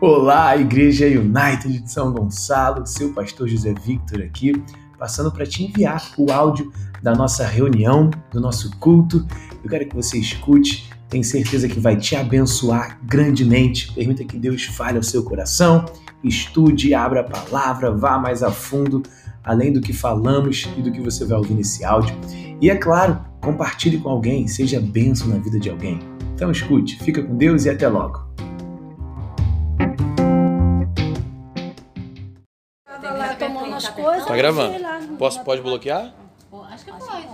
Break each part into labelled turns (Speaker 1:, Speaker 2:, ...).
Speaker 1: Olá, Igreja United de São Gonçalo, seu pastor José Victor aqui, passando para te enviar o áudio da nossa reunião, do nosso culto. Eu quero que você escute, tenho certeza que vai te abençoar grandemente. Permita que Deus fale ao seu coração, estude, abra a palavra, vá mais a fundo, além do que falamos e do que você vai ouvir nesse áudio. E é claro, compartilhe com alguém, seja bênção na vida de alguém. Então escute, fica com Deus e até logo.
Speaker 2: Tá gravando. Posso, pode bloquear?
Speaker 3: Acho que pode.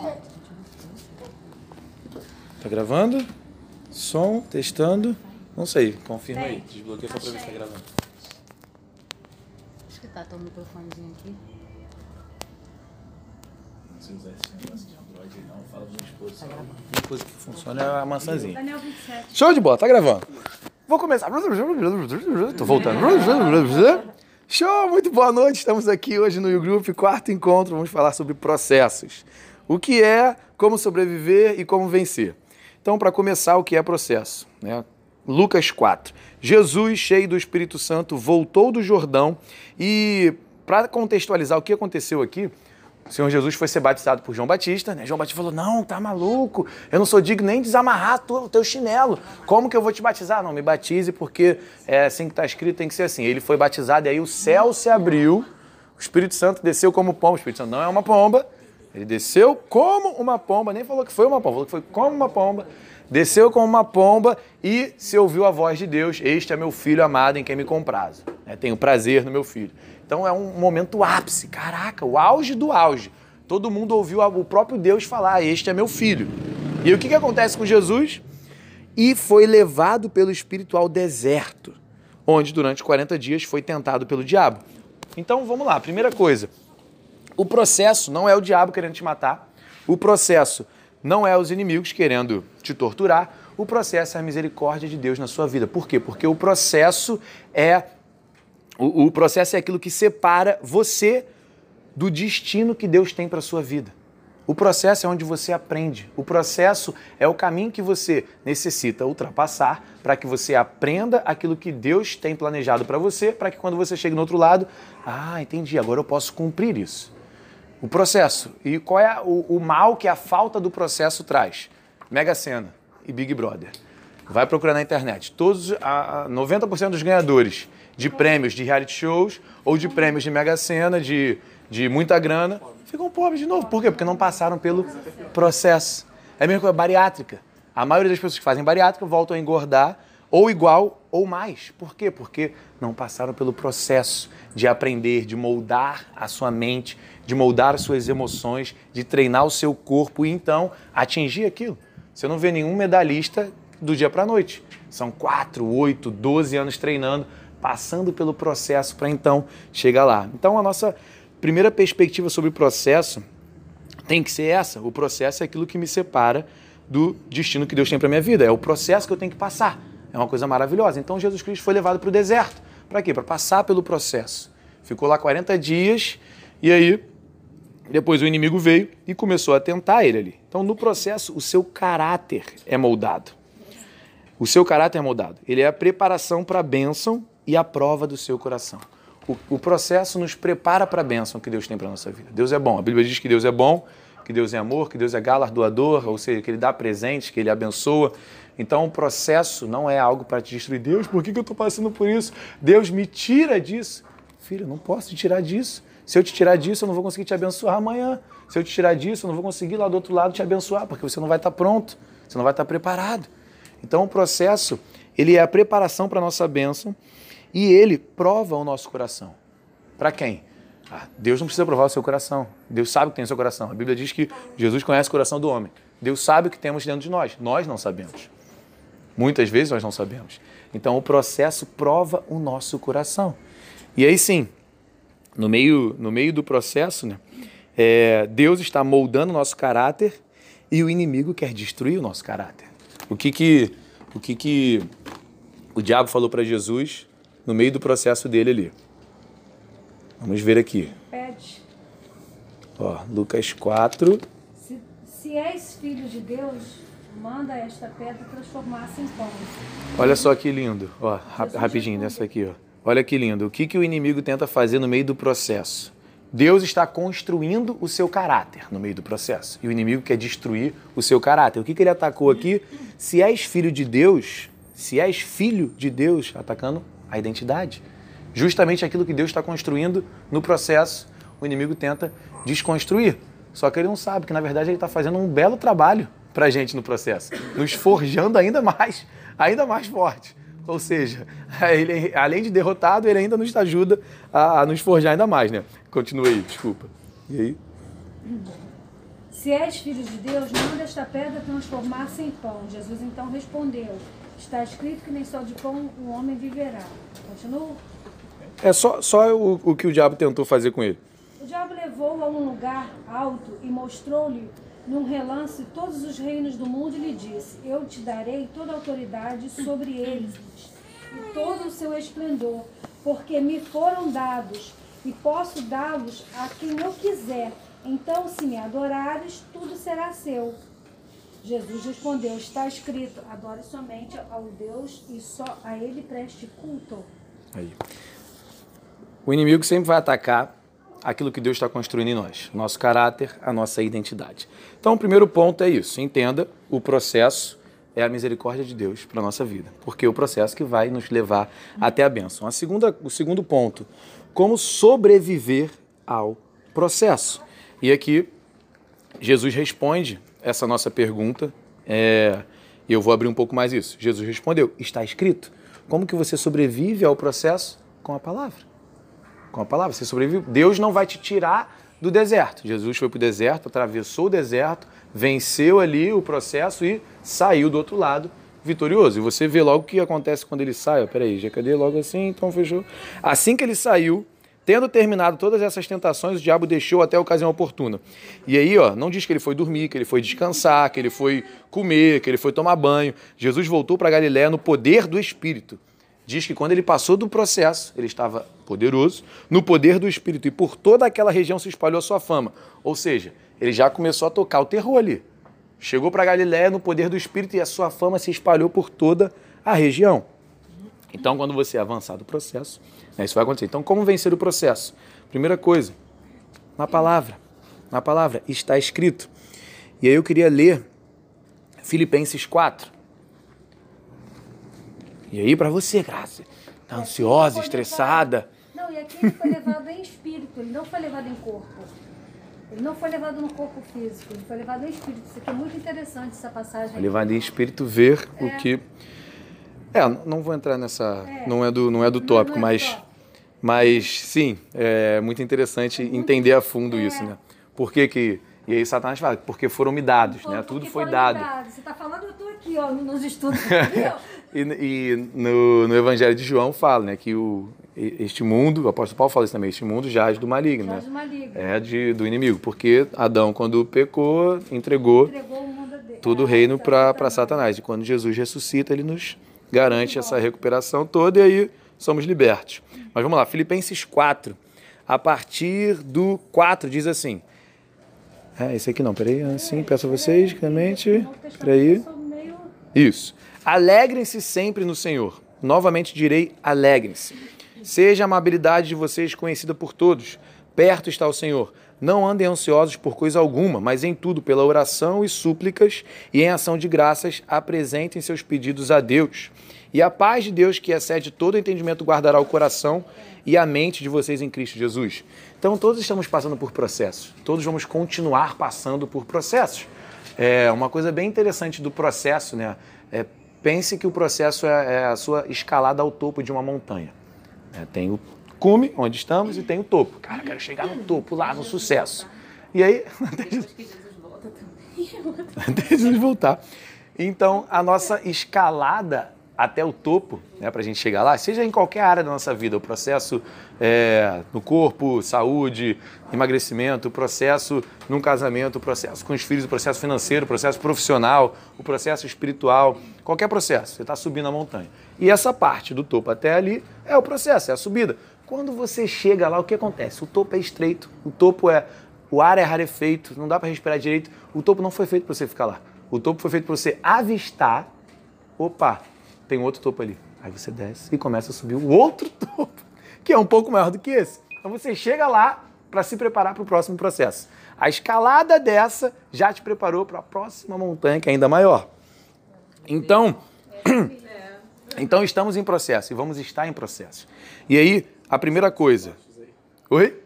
Speaker 2: Tá gravando? Som, testando. Não sei, confirma aí. Desbloqueia só pra ver se tá gravando.
Speaker 3: Acho que tá, tá o microfonezinho aqui.
Speaker 2: Se usar esse negócio de Android não, fala pra minha esposa. A única coisa que funciona é a maçãzinha.
Speaker 4: Daniel 27.
Speaker 2: Show de bola, tá gravando. Vou começar. Tô voltando. Show, muito boa noite. Estamos aqui hoje no YouGroup, quarto encontro. Vamos falar sobre processos. O que é, como sobreviver e como vencer. Então, para começar, o que é processo? Né? Lucas 4. Jesus, cheio do Espírito Santo, voltou do Jordão e, para contextualizar o que aconteceu aqui, o Senhor Jesus foi ser batizado por João Batista, né? João Batista falou: Não, tá maluco, eu não sou digno nem de desamarrar o teu chinelo. Como que eu vou te batizar? Não, me batize, porque é assim que está escrito, tem que ser assim. Ele foi batizado e aí o céu se abriu, o Espírito Santo desceu como pomba. O Espírito Santo não é uma pomba, ele desceu como uma pomba, nem falou que foi uma pomba, falou que foi como uma pomba. Desceu como uma pomba e se ouviu a voz de Deus: Este é meu filho amado em quem me comprazo. É, tenho prazer no meu filho. Então é um momento ápice, caraca, o auge do auge. Todo mundo ouviu o próprio Deus falar: Este é meu filho. E o que, que acontece com Jesus? E foi levado pelo Espírito ao deserto, onde durante 40 dias foi tentado pelo diabo. Então vamos lá, primeira coisa: o processo não é o diabo querendo te matar, o processo não é os inimigos querendo te torturar, o processo é a misericórdia de Deus na sua vida. Por quê? Porque o processo é o, o processo é aquilo que separa você do destino que Deus tem para sua vida. O processo é onde você aprende. O processo é o caminho que você necessita ultrapassar para que você aprenda aquilo que Deus tem planejado para você, para que quando você chegue no outro lado, ah, entendi, agora eu posso cumprir isso. O processo. E qual é o, o mal que a falta do processo traz? Mega Sena e Big Brother. Vai procurar na internet. Todos, a, a 90% dos ganhadores de prêmios de reality shows ou de prêmios de Mega Sena, de, de muita grana, ficam pobres de novo. Por quê? Porque não passaram pelo processo. É a mesma coisa, bariátrica. A maioria das pessoas que fazem bariátrica voltam a engordar ou igual ou mais. Por quê? Porque não passaram pelo processo de aprender, de moldar a sua mente, de moldar as suas emoções, de treinar o seu corpo e então atingir aquilo. Você não vê nenhum medalhista do dia para a noite. São 4, 8, 12 anos treinando passando pelo processo para então chegar lá. Então a nossa primeira perspectiva sobre o processo tem que ser essa. O processo é aquilo que me separa do destino que Deus tem para minha vida. É o processo que eu tenho que passar. É uma coisa maravilhosa. Então Jesus Cristo foi levado para o deserto. Para quê? Para passar pelo processo. Ficou lá 40 dias e aí depois o inimigo veio e começou a tentar ele ali. Então no processo o seu caráter é moldado. O seu caráter é moldado. Ele é a preparação para a bênção e a prova do seu coração. O, o processo nos prepara para a bênção que Deus tem para a nossa vida. Deus é bom. A Bíblia diz que Deus é bom, que Deus é amor, que Deus é galardoador, ou seja, que Ele dá presentes, que Ele abençoa. Então o processo não é algo para te destruir. Deus, por que, que eu estou passando por isso? Deus me tira disso. Filho, eu não posso te tirar disso. Se eu te tirar disso, eu não vou conseguir te abençoar amanhã. Se eu te tirar disso, eu não vou conseguir lá do outro lado te abençoar, porque você não vai estar pronto, você não vai estar preparado. Então o processo, ele é a preparação para a nossa bênção e ele prova o nosso coração. Para quem? Ah, Deus não precisa provar o seu coração. Deus sabe o que tem no seu coração. A Bíblia diz que Jesus conhece o coração do homem. Deus sabe o que temos dentro de nós. Nós não sabemos. Muitas vezes nós não sabemos. Então o processo prova o nosso coração. E aí sim, no meio, no meio do processo, né, é, Deus está moldando o nosso caráter e o inimigo quer destruir o nosso caráter. O que que, o, que que o diabo falou para Jesus no meio do processo dele ali. Vamos ver aqui.
Speaker 4: Pede.
Speaker 2: Ó, Lucas 4.
Speaker 4: Se, se és filho de Deus, manda esta pedra transformar-se em pão.
Speaker 2: Olha só que lindo, ó, rap- rapidinho nessa aqui, ó. Olha que lindo. O que, que o inimigo tenta fazer no meio do processo? Deus está construindo o seu caráter no meio do processo. E o inimigo quer destruir o seu caráter. O que, que ele atacou aqui? Se és filho de Deus, se és filho de Deus, atacando a identidade. Justamente aquilo que Deus está construindo no processo, o inimigo tenta desconstruir. Só que ele não sabe que, na verdade, ele está fazendo um belo trabalho para a gente no processo, nos forjando ainda mais, ainda mais forte. Ou seja, ele, além de derrotado, ele ainda nos ajuda a, a nos forjar ainda mais, né? Continua aí, desculpa. E aí?
Speaker 4: Se és filho de Deus, manda esta pedra transformar-se em pão. Jesus então respondeu: Está escrito que nem só de pão o homem viverá. Continua.
Speaker 2: É só, só o, o que o diabo tentou fazer com ele.
Speaker 4: O diabo levou-o a um lugar alto e mostrou-lhe num relance todos os reinos do mundo e lhe disse: Eu te darei toda a autoridade sobre eles e todo o seu esplendor, porque me foram dados e posso dá-los a quem eu quiser. Então, se me adorares, tudo será seu. Jesus respondeu: Está escrito: Adore somente ao Deus e só a Ele preste culto.
Speaker 2: Aí. O inimigo sempre vai atacar aquilo que Deus está construindo em nós, nosso caráter, a nossa identidade. Então, o primeiro ponto é isso: entenda o processo é a misericórdia de Deus para a nossa vida, porque é o processo que vai nos levar até a bênção. A segunda, o segundo ponto, como sobreviver ao processo. E aqui Jesus responde essa nossa pergunta. É, eu vou abrir um pouco mais isso. Jesus respondeu: está escrito. Como que você sobrevive ao processo? Com a palavra. Com a palavra. Você sobrevive. Deus não vai te tirar do deserto. Jesus foi para o deserto, atravessou o deserto, venceu ali o processo e saiu do outro lado vitorioso. E você vê logo o que acontece quando ele sai. Ó, peraí, já cadê logo assim? Então fechou. Assim que ele saiu, Tendo terminado todas essas tentações, o diabo deixou até a ocasião oportuna. E aí, ó, não diz que ele foi dormir, que ele foi descansar, que ele foi comer, que ele foi tomar banho. Jesus voltou para Galiléia no poder do Espírito. Diz que quando ele passou do processo, ele estava poderoso, no poder do Espírito, e por toda aquela região se espalhou a sua fama. Ou seja, ele já começou a tocar o terror ali. Chegou para Galiléia no poder do Espírito e a sua fama se espalhou por toda a região. Então, quando você avançar do processo, né, isso vai acontecer. Então, como vencer o processo? Primeira coisa, na palavra. Na palavra está escrito. E aí eu queria ler Filipenses 4. E aí para você, Graça, tá ansiosa, estressada.
Speaker 4: Não, e aqui ele foi levado em espírito, ele não foi levado em corpo. Ele não foi levado no corpo físico, ele foi levado em espírito. Isso aqui é muito interessante, essa passagem.
Speaker 2: Levado em espírito ver o que é, não vou entrar nessa,
Speaker 4: É.
Speaker 2: não é do não é do tópico,
Speaker 4: não é do
Speaker 2: mas
Speaker 4: tópico.
Speaker 2: mas sim, é muito interessante entender a fundo isso, né? Por que que e aí Satanás fala, porque foram me dados,
Speaker 4: Pô,
Speaker 2: né? Tudo foi dado.
Speaker 4: dados. Você está falando, eu estou aqui, ó, nos estudos.
Speaker 2: E, e no, no Evangelho de João fala, né, que o, este mundo, o apóstolo Paulo fala isso também, este mundo jaz do maligno,
Speaker 4: Jaz
Speaker 2: né?
Speaker 4: do maligno.
Speaker 2: É de, do inimigo, porque Adão, quando pecou, entregou
Speaker 4: Entregou o mundo dele.
Speaker 2: todo o
Speaker 4: Ah,
Speaker 2: reino para.
Speaker 4: Satanás.
Speaker 2: E quando Jesus ressuscita, ele nos garante essa recuperação toda e aí somos libertos. Mas vamos lá, Filipenses 4, a partir do 4 diz assim. É, esse aqui não, peraí, assim, peço a vocês,
Speaker 4: Testamento
Speaker 2: Peraí. Isso. Alegrem-se sempre no Senhor. Novamente direi, alegrem-se. Seja a amabilidade de vocês conhecida por todos. Perto está o Senhor. Não andem ansiosos por coisa alguma, mas em tudo, pela oração e súplicas e em ação de graças, apresentem seus pedidos a Deus. E a paz de Deus, que excede todo entendimento, guardará o coração e a mente de vocês em Cristo Jesus. Então, todos estamos passando por processos. Todos vamos continuar passando por processos. É uma coisa bem interessante do processo, né? É, pense que o processo é, é a sua escalada ao topo de uma montanha. É, tem o cume, onde estamos, e tem o topo. Cara, eu quero chegar no topo, lá, no sucesso. E aí, até Jesus- até Jesus voltar. Então, a nossa escalada até o topo, né, para a gente chegar lá, seja em qualquer área da nossa vida, o processo é, no corpo, saúde, emagrecimento, o processo num casamento, o processo com os filhos, o processo financeiro, o processo profissional, o processo espiritual, qualquer processo, você está subindo a montanha. E essa parte do topo até ali é o processo, é a subida. Quando você chega lá, o que acontece? O topo é estreito, o topo é. O ar é rarefeito, não dá para respirar direito. O topo não foi feito para você ficar lá. O topo foi feito para você avistar. Opa, tem outro topo ali. Aí você desce e começa a subir o outro topo, que é um pouco maior do que esse. Então você chega lá para se preparar para o próximo processo. A escalada dessa já te preparou para a próxima montanha, que é ainda maior. Então, então estamos em processo e vamos estar em processo. E aí, a primeira coisa. Oi?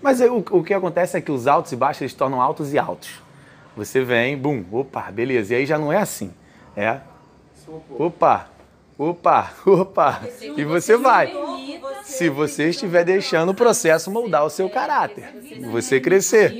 Speaker 2: Mas é, o, o que acontece é que os altos e baixos eles se tornam altos e altos. Você vem, bum, opa, beleza. E aí já não é assim. É. Opa, opa, opa. E você vai. Se você estiver deixando o processo moldar o seu caráter. Você crescer.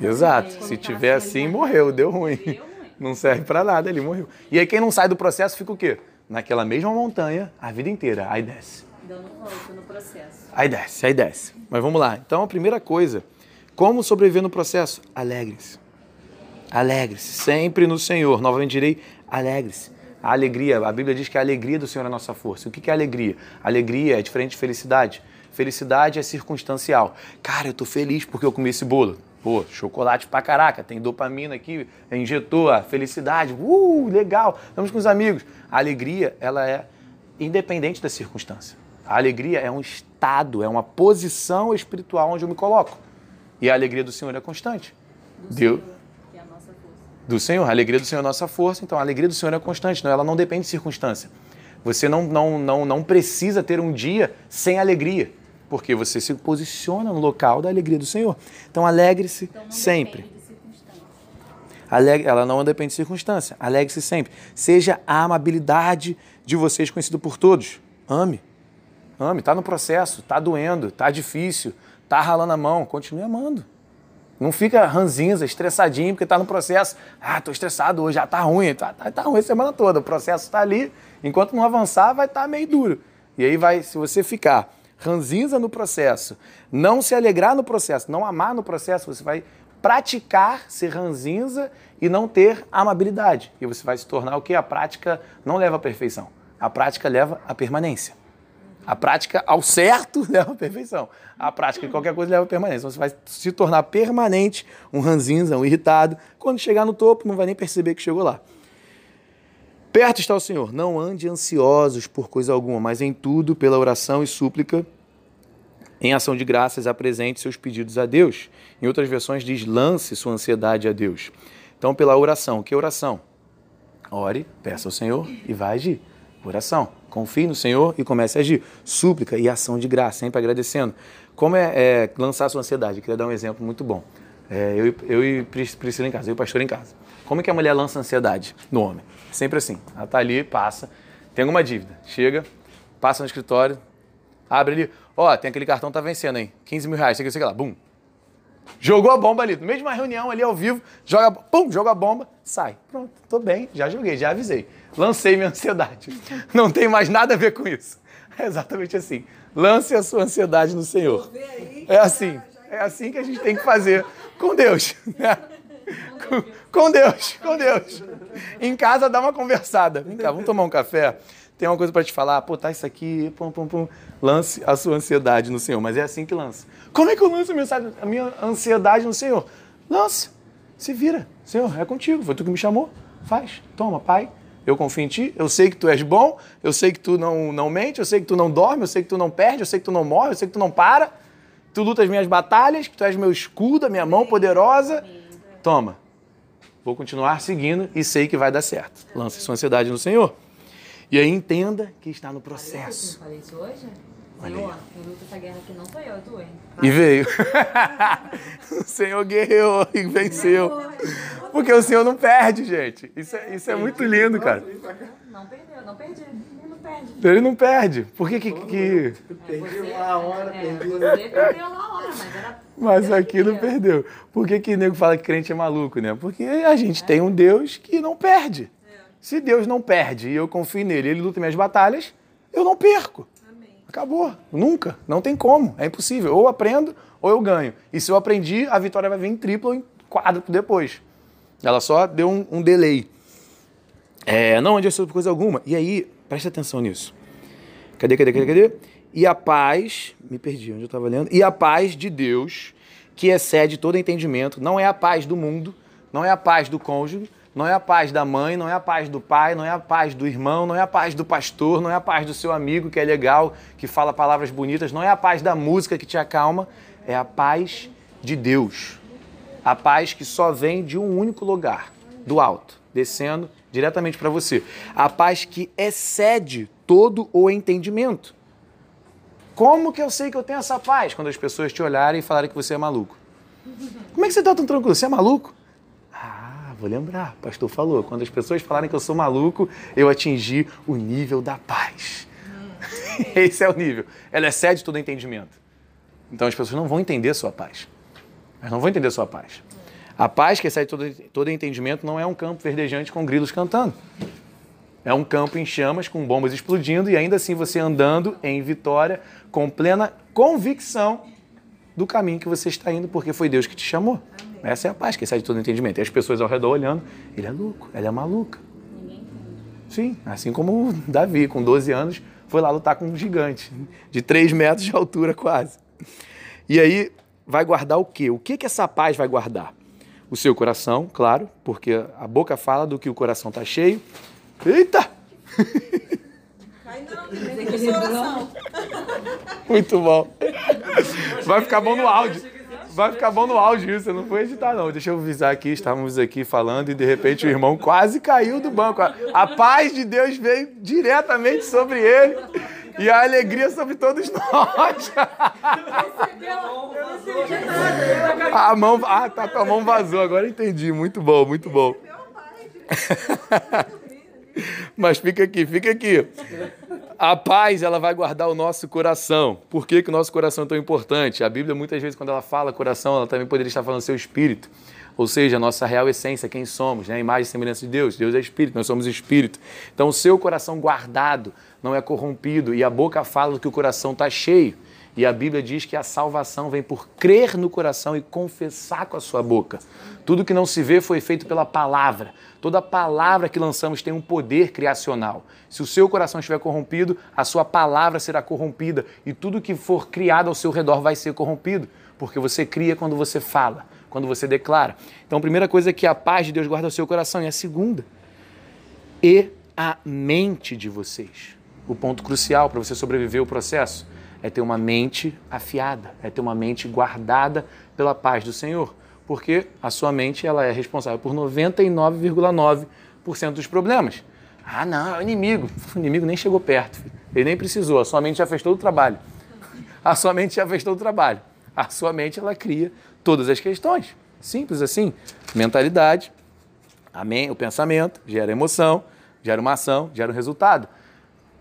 Speaker 2: Exato. Se tiver
Speaker 3: assim,
Speaker 2: morreu, deu ruim.
Speaker 3: Deu ruim.
Speaker 2: Não serve pra nada, ele morreu. E aí quem não sai do processo fica o quê? Naquela mesma montanha a vida inteira. Aí desce.
Speaker 3: Dando volta no processo.
Speaker 2: Aí desce, aí desce. Mas vamos lá. Então a primeira coisa, como sobreviver no processo? Alegre-se. Alegre-se. Sempre no Senhor. Novamente direi, alegre-se. A alegria, a Bíblia diz que a alegria do Senhor é a nossa força. O que é alegria? Alegria é diferente de felicidade. Felicidade é circunstancial. Cara, eu tô feliz porque eu comi esse bolo. Pô, chocolate pra caraca, tem dopamina aqui, injetou a felicidade. Uh, legal, estamos com os amigos. A alegria, ela é independente da circunstância. A alegria é um estado, é uma posição espiritual onde eu me coloco. E a alegria do Senhor é constante. Deus,
Speaker 3: Que é a nossa força.
Speaker 2: do Senhor. A alegria do Senhor é nossa força, então a alegria do Senhor é constante, não, ela não depende de circunstância. Você não, não, não, não precisa ter um dia sem alegria, porque você se posiciona no local da alegria do Senhor. Então alegre-se
Speaker 3: Então
Speaker 2: sempre.
Speaker 3: depende.
Speaker 2: Alegre, ela não depende de circunstância. Alegre-se sempre. Seja a amabilidade de vocês conhecida por todos. Ame. Ame. Está no processo, está doendo, está difícil, está ralando a mão. Continue amando. Não fica ranzinza, estressadinho, porque está no processo. Ah, estou estressado hoje, já está ruim. Tá, tá, tá ruim a semana toda. O processo está ali. Enquanto não avançar, vai estar meio duro. E aí vai, se você ficar ranzinza no processo, não se alegrar no processo, não amar no processo, você vai praticar ser ranzinza e não ter amabilidade. E você vai se tornar o que? A prática não leva à perfeição. A prática leva à permanência. A prática ao certo leva à perfeição. A prática de qualquer coisa leva à permanência. Você vai se tornar permanente, um ranzinza, um irritado. Quando chegar no topo, não vai nem perceber que chegou lá. Perto está o Senhor. Não ande ansiosos por coisa alguma, mas em tudo, pela oração e súplica, em ação de graças, apresente seus pedidos a Deus. Em outras versões diz, lance sua ansiedade a Deus. Então, pela oração. Que oração? Ore, peça ao Senhor e vai agir. Oração. Confie no Senhor e comece a agir. Súplica e ação de graça, sempre agradecendo. Como é, é lançar sua ansiedade? Eu queria dar um exemplo muito bom. É, eu, eu e Pris- Priscila em casa, eu e o pastor em casa. Como é que a mulher lança ansiedade no homem? Sempre assim. Ela tá ali, passa, tem alguma dívida. Chega, passa no escritório, abre ali. Ó, tem aquele cartão que tá vencendo, hein? 15 mil reais, sei que, sei que lá. Bum. Jogou a bomba ali, uma reunião ali ao vivo, joga, pum, joga a bomba, sai. Pronto, tô bem, já joguei, já avisei. Lancei minha ansiedade. Não tem mais nada a ver com isso. É exatamente assim. Lance a sua ansiedade no Senhor. É assim. É assim que a gente tem que fazer com Deus. né? Com, com Deus, com Deus. Em casa dá uma conversada. Vem cá, vamos tomar um café? Tem uma coisa para te falar. Pô, tá isso aqui, pum, pum, pum. Lance a sua ansiedade no Senhor. Mas é assim que lança. Como é que eu lanço a minha, ansiedade- no Senhor? Lança. Se vira. Senhor, é contigo. Foi tu que me chamou. Faz. Toma, Pai. Eu confio em ti. Eu sei que tu és bom. Eu sei que tu não, não mente. Eu sei que tu não dorme. Eu sei que tu não perde. Eu sei que tu não morre. Eu sei que tu não para. Tu lutas minhas batalhas. Que tu és meu escudo, a minha mão poderosa. Toma. Vou continuar seguindo e sei que vai dar certo. Lance sua ansiedade no Senhor. E aí entenda que está no
Speaker 3: Eu
Speaker 2: processo.
Speaker 3: falei isso hoje? Senhor, quem luta essa guerra aqui não sou eu, é tu, hein?
Speaker 2: E veio. o Senhor guerreou e venceu. Porque o Senhor não perde, gente. Isso é, isso é muito lindo, cara.
Speaker 3: Não perdeu, não perdi. Ele não perde.
Speaker 2: Ele não perde. Por que que... que...
Speaker 3: Você, a hora, é, você perdeu lá a hora, mas era...
Speaker 2: Mas
Speaker 3: Deus
Speaker 2: aqui não
Speaker 3: queria.
Speaker 2: perdeu. Por que que o nego fala que crente é maluco, né? Porque a gente tem um Deus que não perde. Se Deus não perde e eu confio nele, ele luta minhas batalhas, eu não perco. Acabou. Nunca. Não tem como. É impossível. Ou eu aprendo ou eu ganho. E se eu aprendi, a vitória vai vir em triplo ou em quádruplo depois. Ela só deu um, um delay. É, não ande sobre coisa alguma. E aí, presta atenção nisso. Cadê, cadê, cadê, cadê? E a paz, me perdi onde eu estava lendo. E a paz de Deus, que excede todo entendimento. Não é a paz do mundo, não é a paz do cônjuge, não é a paz da mãe, não é a paz do pai, não é a paz do irmão, não é a paz do pastor, não é a paz do seu amigo que é legal, que fala palavras bonitas, não é a paz da música que te acalma, é a paz de Deus. A paz que só vem de um único lugar, do alto, descendo diretamente para você. A paz que excede todo o entendimento. Como que eu sei que eu tenho essa paz? Quando as pessoas te olharem e falarem que você é maluco. Como é que você está tão tranquilo? Você é maluco? Ah, vou lembrar. O pastor falou. Quando as pessoas falarem que eu sou maluco, eu atingi o nível da paz. Esse é o nível. Ela excede todo entendimento. Então as pessoas não vão entender a sua paz. Elas não vão entender a sua paz. A paz que excede todo, todo entendimento não é um campo verdejante com grilos cantando. É um campo em chamas com bombas explodindo e ainda assim você andando em vitória com plena convicção do caminho que você está indo, porque foi Deus que te chamou. Amém. Essa é a paz que sai de todo entendimento. E as pessoas ao redor olhando, ele é louco, ela é maluca. Sim, assim como Davi, com 12 anos, foi lá lutar com um gigante, de 3 metros de altura quase. E aí vai guardar o quê? O que, que essa paz vai guardar? O seu coração, claro, porque a boca fala do que o coração está cheio. Eita!
Speaker 3: Ainda não tem que oração.
Speaker 2: Muito bom. Vai ficar bom no áudio. Vai ficar bom no áudio isso, eu não vou editar não. Deixa eu avisar aqui, estávamos aqui falando e de repente o irmão quase caiu do banco. A paz de Deus veio diretamente sobre ele e a alegria sobre todos nós. A mão, ah, tá, tua mão vazou, agora entendi. Muito bom, muito bom. Mas fica aqui, fica aqui. A paz, ela vai guardar o nosso coração. Por que, que o nosso coração é tão importante? A Bíblia, muitas vezes, quando ela fala coração, ela também poderia estar falando seu espírito. Ou seja, a nossa real essência, quem somos, né? a imagem e semelhança de Deus. Deus é espírito, nós somos espírito. Então, o seu coração guardado não é corrompido. E a boca fala que o coração está cheio. E a Bíblia diz que a salvação vem por crer no coração e confessar com a sua boca. Tudo que não se vê foi feito pela palavra. Toda palavra que lançamos tem um poder criacional. Se o seu coração estiver corrompido, a sua palavra será corrompida e tudo que for criado ao seu redor vai ser corrompido, porque você cria quando você fala, quando você declara. Então, a primeira coisa é que a paz de Deus guarda o seu coração, e a segunda, e a mente de vocês. O ponto crucial para você sobreviver ao processo é ter uma mente afiada, é ter uma mente guardada pela paz do Senhor, porque a sua mente ela é responsável por 99,9% dos problemas. Ah, não, é o inimigo. O inimigo nem chegou perto, ele nem precisou, a sua mente já fez todo o trabalho. A sua mente já fez todo o trabalho. A sua mente ela cria todas as questões. Simples assim. Mentalidade, amém, o pensamento gera emoção, gera uma ação, gera um resultado.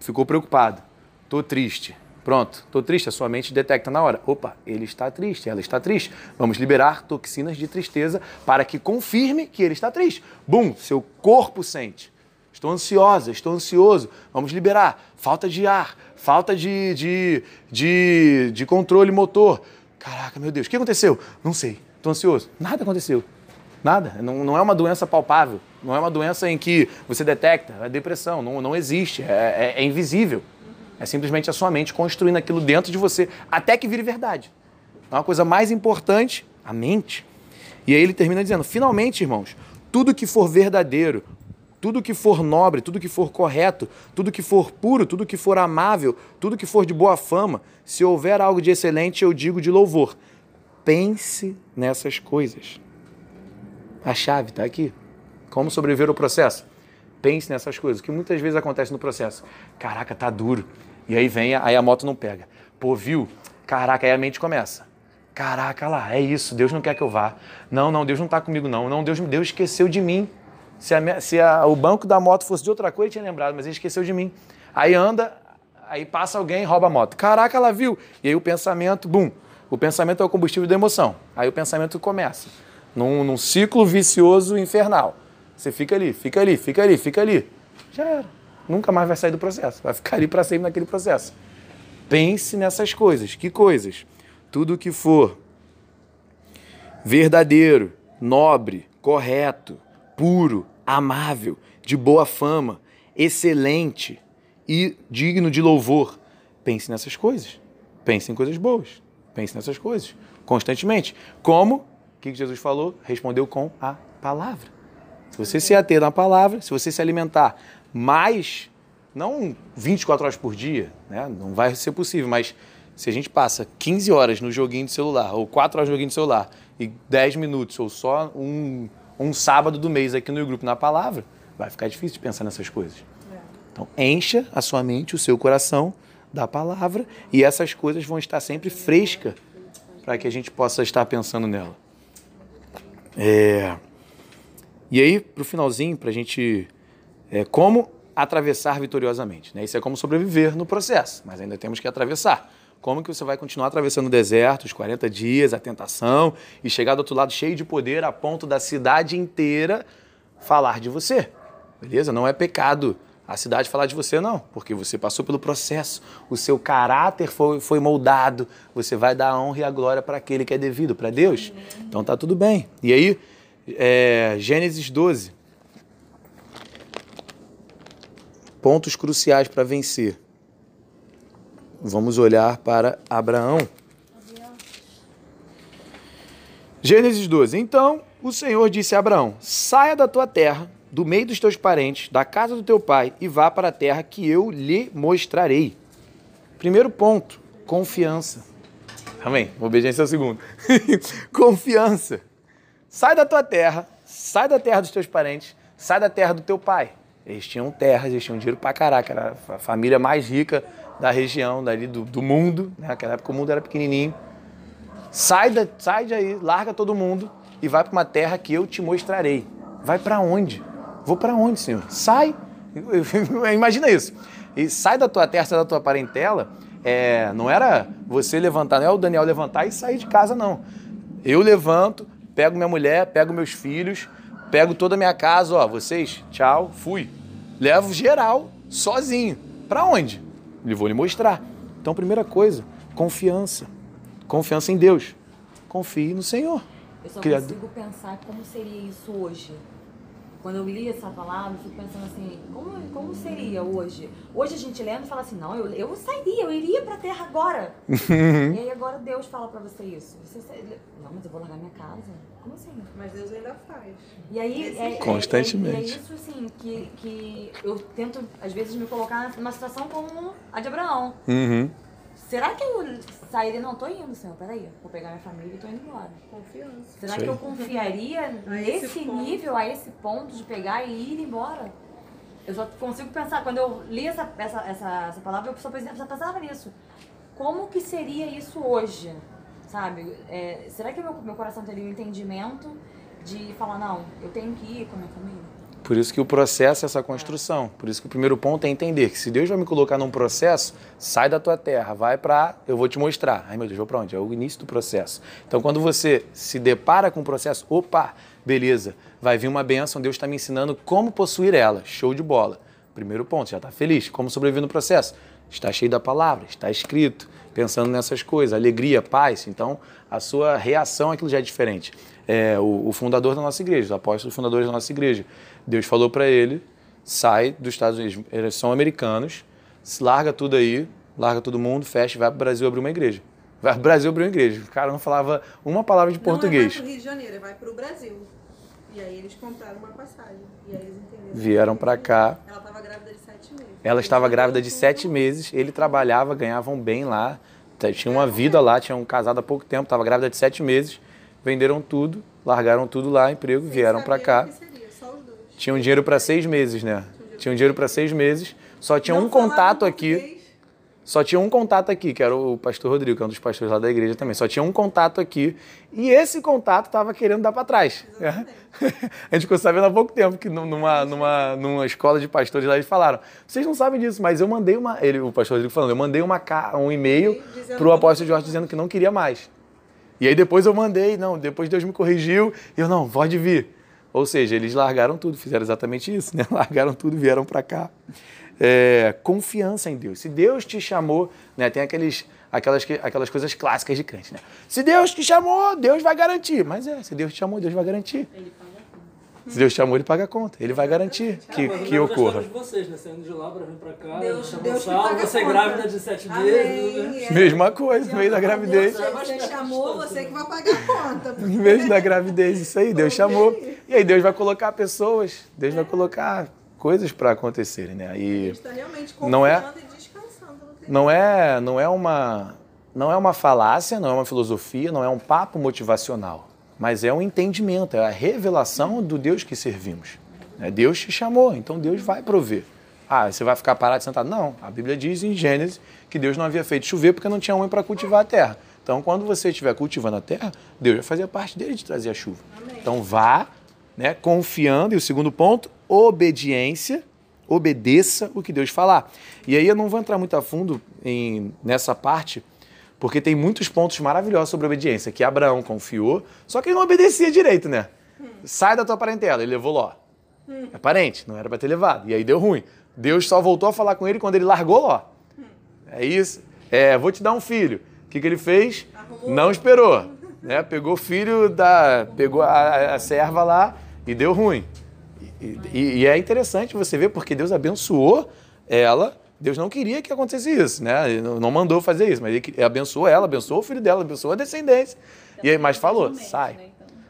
Speaker 2: Ficou preocupado, estou triste, Pronto, estou triste, a sua mente detecta na hora. Opa, ele está triste, ela está triste. Vamos liberar toxinas de tristeza para que confirme que ele está triste. Bum, seu corpo sente. Estou ansiosa, estou ansioso. Vamos liberar. Falta de ar, falta de, de, de, de controle motor. Caraca, meu Deus, o que aconteceu? Não sei, estou ansioso. Nada aconteceu. Nada. Não, não é uma doença palpável. Não é uma doença em que você detecta. É depressão. Não, não existe. é, é, é invisível. É simplesmente a sua mente construindo aquilo dentro de você até que vire verdade. É uma coisa mais importante, a mente. E aí ele termina dizendo: finalmente, irmãos, tudo que for verdadeiro, tudo que for nobre, tudo que for correto, tudo que for puro, tudo que for amável, tudo que for de boa fama, se houver algo de excelente, eu digo de louvor. Pense nessas coisas. A chave está aqui. Como sobreviver ao processo? Pense nessas coisas, que muitas vezes acontece no processo. Caraca, tá duro. E aí vem, aí a moto não pega. Pô, viu? Caraca, aí a mente começa. Caraca lá, é isso, Deus não quer que eu vá. Não, não, Deus não está comigo, não. Não, Deus, Deus esqueceu de mim. Se, a, se a, o banco da moto fosse de outra coisa, ele tinha lembrado, mas ele esqueceu de mim. Aí anda, aí passa alguém rouba a moto. Caraca, ela viu. E aí o pensamento, bum. O pensamento é o combustível da emoção. Aí o pensamento começa. Num, num ciclo vicioso infernal. Você fica ali, fica ali, fica ali, fica ali. Já era nunca mais vai sair do processo, vai ficar ali para sempre naquele processo. Pense nessas coisas. Que coisas? Tudo que for verdadeiro, nobre, correto, puro, amável, de boa fama, excelente e digno de louvor. Pense nessas coisas. Pense em coisas boas. Pense nessas coisas. constantemente. Como? O que Jesus falou? Respondeu com a palavra. Se você se ater na palavra, se você se alimentar mais, não 24 horas por dia, né? não vai ser possível, mas se a gente passa 15 horas no joguinho de celular, ou 4 horas no joguinho de celular, e 10 minutos, ou só um, um sábado do mês aqui no grupo na palavra, vai ficar difícil de pensar nessas coisas. Então, encha a sua mente, o seu coração da palavra, e essas coisas vão estar sempre frescas para que a gente possa estar pensando nela. É... E aí, para o finalzinho, para a gente. É, como atravessar vitoriosamente. Né? Isso é como sobreviver no processo, mas ainda temos que atravessar. Como que você vai continuar atravessando o deserto, os 40 dias, a tentação, e chegar do outro lado cheio de poder a ponto da cidade inteira falar de você? Beleza? Não é pecado a cidade falar de você, não, porque você passou pelo processo, o seu caráter foi, foi moldado, você vai dar a honra e a glória para aquele que é devido, para Deus. Então tá tudo bem. E aí, é, Gênesis 12. Pontos cruciais para vencer. Vamos olhar para Abraão. Gênesis 12. Então o Senhor disse a Abraão: Saia da tua terra, do meio dos teus parentes, da casa do teu pai, e vá para a terra que eu lhe mostrarei. Primeiro ponto: confiança. Amém. Obediência é o segundo. confiança. Sai da tua terra, sai da terra dos teus parentes, sai da terra do teu pai. Eles tinham terras, eles tinham dinheiro pra caraca, era a família mais rica da região, dali do, do mundo, né? naquela época o mundo era pequenininho. Sai, da, sai daí, larga todo mundo e vai para uma terra que eu te mostrarei. Vai para onde? Vou para onde, Senhor? Sai. Imagina isso. E sai da tua terra, sai da tua parentela. É, não era você levantar, não é o Daniel levantar e sair de casa, não. Eu levanto, pego minha mulher, pego meus filhos, pego toda a minha casa, ó, vocês, tchau, fui. Levo geral, sozinho. Para onde? Ele vou lhe mostrar. Então, primeira coisa, confiança. Confiança em Deus. Confie no Senhor.
Speaker 3: Eu só
Speaker 2: Criador.
Speaker 3: consigo pensar como seria isso hoje. Quando eu li essa palavra, eu fico pensando assim, como, como seria hoje? Hoje a gente lendo e fala assim, não, eu, eu sairia, eu iria pra terra agora. e aí agora Deus fala pra você isso. Você sai- não, mas eu vou largar minha casa. Como assim?
Speaker 5: Mas Deus ainda faz.
Speaker 3: E aí, é, é-
Speaker 2: Constantemente.
Speaker 3: É, é isso, assim, que, que eu tento, às vezes, me colocar numa situação como a de Abraão.
Speaker 2: Uhum.
Speaker 3: Será que eu sairia? Não, tô indo, Senhor, peraí. Vou pegar minha família e tô indo embora.
Speaker 5: Confiança.
Speaker 3: Será que eu confiaria
Speaker 5: A esse
Speaker 3: nesse nível, a esse ponto de pegar e ir embora? Eu só consigo pensar, quando eu li essa, essa, essa, essa palavra, eu só, pensava- só pensava nisso. Como que seria isso hoje? Sabe? É, será que meu, meu coração teria um entendimento de falar, não, eu tenho que ir com a minha família?
Speaker 2: Por isso que o processo é essa construção. Por isso que o primeiro ponto é entender que se Deus vai me colocar num processo, sai da tua terra, vai para, eu vou te mostrar. Ai meu Deus, vou para onde? É o início do processo. Então quando você se depara com o processo, opa, beleza, vai vir uma benção, Deus está me ensinando como possuir ela. Show de bola. Primeiro ponto, já está feliz. Como sobreviver no processo? Está cheio da palavra, está escrito, pensando nessas coisas, alegria, paz. Então a sua reação àquilo já é diferente. É, o, o fundador da nossa igreja, os apóstolos fundadores da nossa igreja, Deus falou para ele: sai dos Estados Unidos, eles são americanos, larga tudo aí, larga todo mundo, fecha, e vai para o Brasil abrir uma igreja. Vai para o Brasil abrir uma igreja. O cara não falava uma palavra de português.
Speaker 5: Não é mais pro Rio de Janeiro, vai pro Brasil. E aí eles compraram uma passagem. E aí eles entenderam.
Speaker 2: Vieram para cá.
Speaker 5: Ela estava grávida de sete meses.
Speaker 2: Ela estava grávida de sete meses, ele trabalhava, ganhavam bem lá, tinha uma vida lá, tinham casado há pouco tempo, estava grávida de sete meses, venderam tudo, largaram tudo lá, emprego,
Speaker 5: Sem
Speaker 2: vieram para cá.
Speaker 5: o que seria, só os dois.
Speaker 2: Tinham dinheiro para seis meses, né? Tinham dinheiro para seis meses, só tinha
Speaker 5: Não
Speaker 2: um contato aqui.
Speaker 5: português.
Speaker 2: Só tinha um contato aqui, que era o pastor Rodrigo, que é um dos pastores lá da igreja também. Só tinha um contato aqui. E esse contato estava querendo dar para trás. A gente ficou sabendo há pouco tempo que num- numa, numa, numa escola de pastores lá eles falaram: vocês não sabem disso, mas eu mandei uma. Ele, o pastor Rodrigo falando, eu mandei uma, um e-mail para o apóstolo Jorge dizendo que não queria mais. E aí depois eu mandei, não, depois Deus me corrigiu, e eu, não, pode vir. Ou seja, eles largaram tudo, fizeram exatamente isso, né? Largaram tudo, vieram para cá. É, confiança em Deus. Se Deus te chamou, né? Tem aqueles, aquelas, que- aquelas coisas clássicas de crente, né? Se Deus te chamou, Deus vai garantir. Mas é, se Deus te chamou, Deus vai garantir. Se Deus chamou, ele paga a conta. Ele vai garantir que,
Speaker 6: eu
Speaker 2: que ocorra.
Speaker 6: de vocês, né? Saindo de lá pra vir pra cá,
Speaker 5: Deus-
Speaker 6: chamou
Speaker 5: Deus
Speaker 6: Saulo, você
Speaker 5: conta.
Speaker 6: grávida de sete meses, né?
Speaker 5: É.
Speaker 2: Mesma coisa, no meio da gravidez.
Speaker 5: Você, você chamou, você que vai pagar a conta.
Speaker 2: No meio da gravidez, isso aí, Deus chamou. E aí Deus vai colocar pessoas, Deus vai colocar coisas para acontecerem, né?
Speaker 5: Está realmente
Speaker 2: Não é-
Speaker 5: e
Speaker 2: não é, não é uma não é uma falácia, não é uma filosofia, não é um papo motivacional, mas é um entendimento, é a revelação do Deus que servimos. É, Deus te chamou, então Deus vai prover. Ah, você vai ficar parado sentado? Não. A Bíblia diz em Gênesis que Deus não havia feito chover porque não tinha homem para cultivar a terra. Então, quando você estiver cultivando a terra, Deus vai fazer parte dele de trazer a chuva. Então, vá, né, confiando. E o segundo ponto, obediência. Obedeça o que Deus falar. E aí eu não vou entrar muito a fundo em, nessa parte, porque tem muitos pontos maravilhosos sobre obediência, que Abraão confiou, só que ele não obedecia direito, né? Sai da tua parentela, ele levou Ló. É parente, não era para ter levado. E aí deu ruim. Deus só voltou a falar com ele quando ele largou Ló. É isso. É, vou te dar um filho. O que, que ele fez? Não esperou. Né? Pegou o filho da. Pegou a, a serva lá e deu ruim. E, e- e é interessante você ver porque Deus abençoou ela. Deus não queria que acontecesse isso, né? Ele não- mandou fazer isso, mas ele abençoou ela, abençoou o filho dela, abençoou a descendência. E aí, mas falou, sai.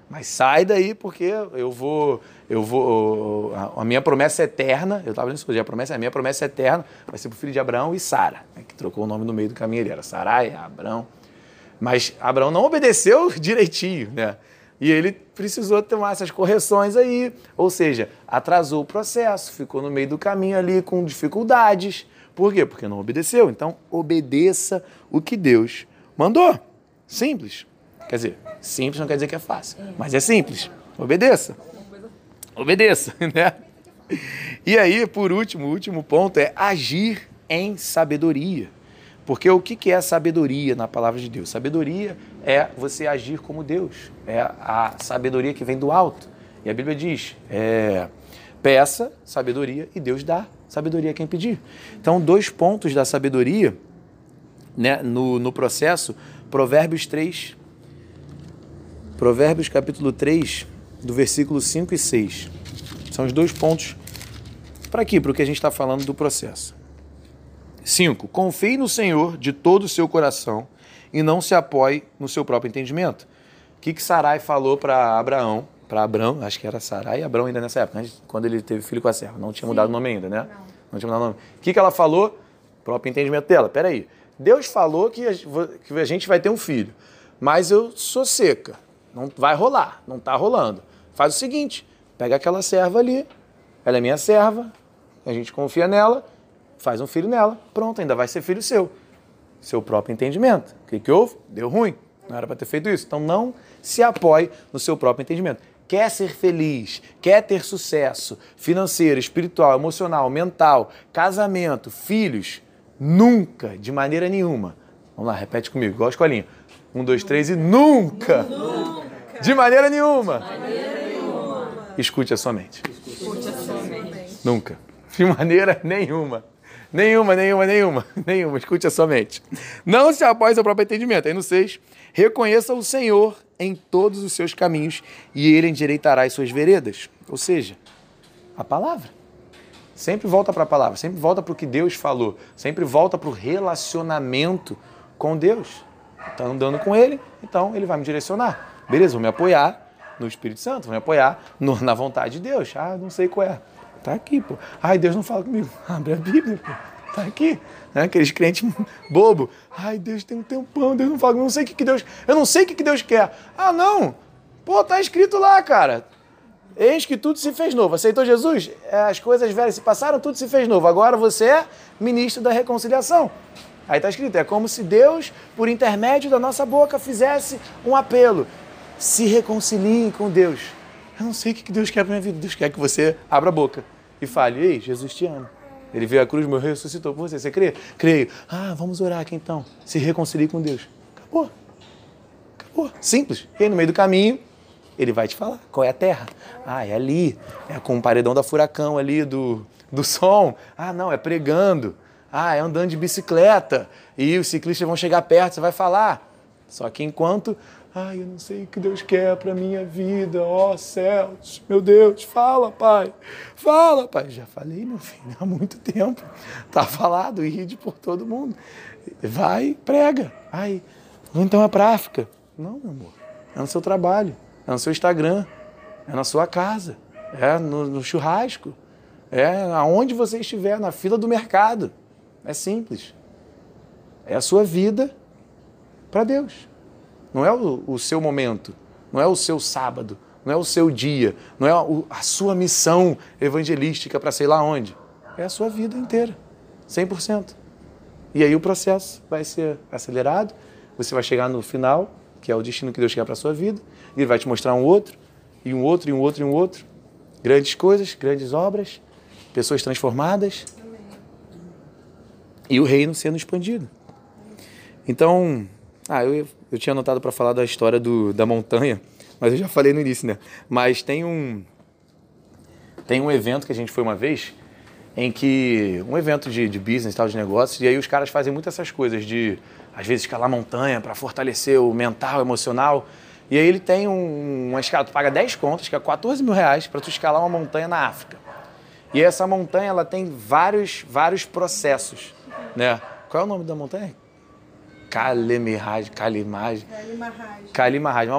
Speaker 2: Mas sai daí porque eu vou, eu vou, a- minha promessa é eterna, eu estava lendo isso a promessa, a minha promessa é eterna vai ser pro filho de Abraão e Sara, né, que trocou o nome no meio do caminho, ele era Sarai, Abraão. Mas Abraão não obedeceu direitinho, né? E ele precisou tomar essas correções aí, ou seja, atrasou o processo, ficou no meio do caminho ali com dificuldades. Por quê? Porque não obedeceu. Então, obedeça o que Deus mandou. Simples. Quer dizer, simples não quer dizer que é fácil, mas é simples. Obedeça. Obedeça, né? E aí, por último, o último ponto é agir em sabedoria. Porque o que que é sabedoria na palavra de Deus? Sabedoria é você agir como Deus. É a sabedoria que vem do alto. E a Bíblia diz: é, peça sabedoria e Deus dá sabedoria a quem pedir. Então, dois pontos da sabedoria né, no, no processo, Provérbios 3, Provérbios capítulo 3, do versículo 5 e 6. São os dois pontos para aqui, para o que a gente está falando do processo. 5. Confie no Senhor de todo o seu coração e não se apoie no seu próprio entendimento. O que, que Sarai falou para Abraão? Para Abraão, acho que era Sarai e Abraão ainda nessa época, antes, quando ele teve filho com a serva. Não tinha mudado o nome ainda, né? Não. tinha mudado o nome. O que, que ela falou? Próprio entendimento dela. Peraí. Deus falou que a, que a gente vai ter um filho, mas eu sou seca. Não vai rolar. Não está rolando. Faz o seguinte: pega aquela serva ali, ela é minha serva, a gente confia nela, faz um filho nela, pronto, ainda vai ser filho seu. Seu próprio entendimento. O que, que houve? Deu ruim. Não era para ter feito isso. Então não se apoie no seu próprio entendimento. Quer ser feliz, quer ter sucesso financeiro, espiritual, emocional, mental, casamento, filhos, nunca, de maneira nenhuma. Vamos lá, repete comigo, igual a escolinha. Um, dois, três e nunca! De maneira nenhuma! Escute a sua mente. Nunca. De maneira nenhuma. Nenhuma, nenhuma, nenhuma. Nenhuma. Escute a sua mente. Não se apoie seu próprio entendimento. Aí no 6. Reconheça o Senhor em todos os seus caminhos e ele endireitará as suas veredas. Ou seja, a palavra. Sempre volta para a palavra, sempre volta para o que Deus falou, sempre volta para o relacionamento com Deus. Está andando com Ele, então Ele vai me direcionar. Beleza, vou me apoiar no Espírito Santo, vou me apoiar no- na vontade de Deus. Ah, não sei qual é. Tá aqui, pô. Ai, Deus não fala comigo. Abre a Bíblia, pô. Tá aqui. Né? Aqueles crentes bobo. Ai, Deus tem um tempão, Deus não fala. Eu não sei o que, que Deus. Eu não sei o que, que Deus quer. Ah, não. Pô, tá escrito lá, cara. Eis que tudo se fez novo. Aceitou Jesus? É, As coisas velhas se passaram, tudo se fez novo. Agora você é ministro da reconciliação. Aí está escrito: é como se Deus, por intermédio da nossa boca, fizesse um apelo. Se reconcilie com Deus. Eu não sei o que Deus quer para minha vida. Deus quer que você abra a boca e fale: Ei, Jesus te ama. Ele veio à cruz, morreu ressuscitou por você. Você crê? Creio. Ah, vamos orar aqui então. Se reconcilie com Deus. Acabou. Acabou. Simples. E aí, no meio do caminho, ele vai te falar qual é a terra. Ah, é ali. É com o paredão da furacão ali do, do som. Ah, não, é pregando. Ah, é andando de bicicleta. E os ciclistas vão chegar perto, você vai falar. Só que enquanto Ai, eu não sei o que Deus quer para minha vida, ó céus. Meu Deus, fala, pai. Fala, pai. Já falei, meu filho, há muito tempo. Tá falado, ide por todo mundo. Vai, prega. Ai, então é para África. Não, meu amor. É no seu trabalho, é no seu Instagram, é na sua casa, é no, no churrasco, é aonde você estiver, na fila do mercado. É simples. É a sua vida para Deus. Não é o, o, seu momento, não é o seu sábado, não é o seu dia, não é a, a sua missão evangelística para sei lá onde. É a sua vida inteira, 100%. E aí o processo vai ser acelerado, você vai chegar no final, que é o destino que Deus quer para a sua vida, e Ele vai te mostrar um outro, e um outro, e um outro, e um outro. Grandes coisas, grandes obras, pessoas transformadas e o reino sendo expandido. Então, ah, eu, eu tinha anotado para falar da história do, da montanha, mas eu já falei no início, né? Mas tem um tem um evento que a gente foi uma vez em que um evento de, de business, tal, de negócios, e aí os caras fazem muitas essas coisas de às vezes escalar montanha para fortalecer o mental, o emocional. E aí ele tem um, uma escala, tu paga 10 contas, que é 14 mil reais, para tu escalar uma montanha na África. E essa montanha ela tem vários, vários processos, né? Qual é o nome da montanha? Kalimiraj, Kalimaj. Kalimaraj.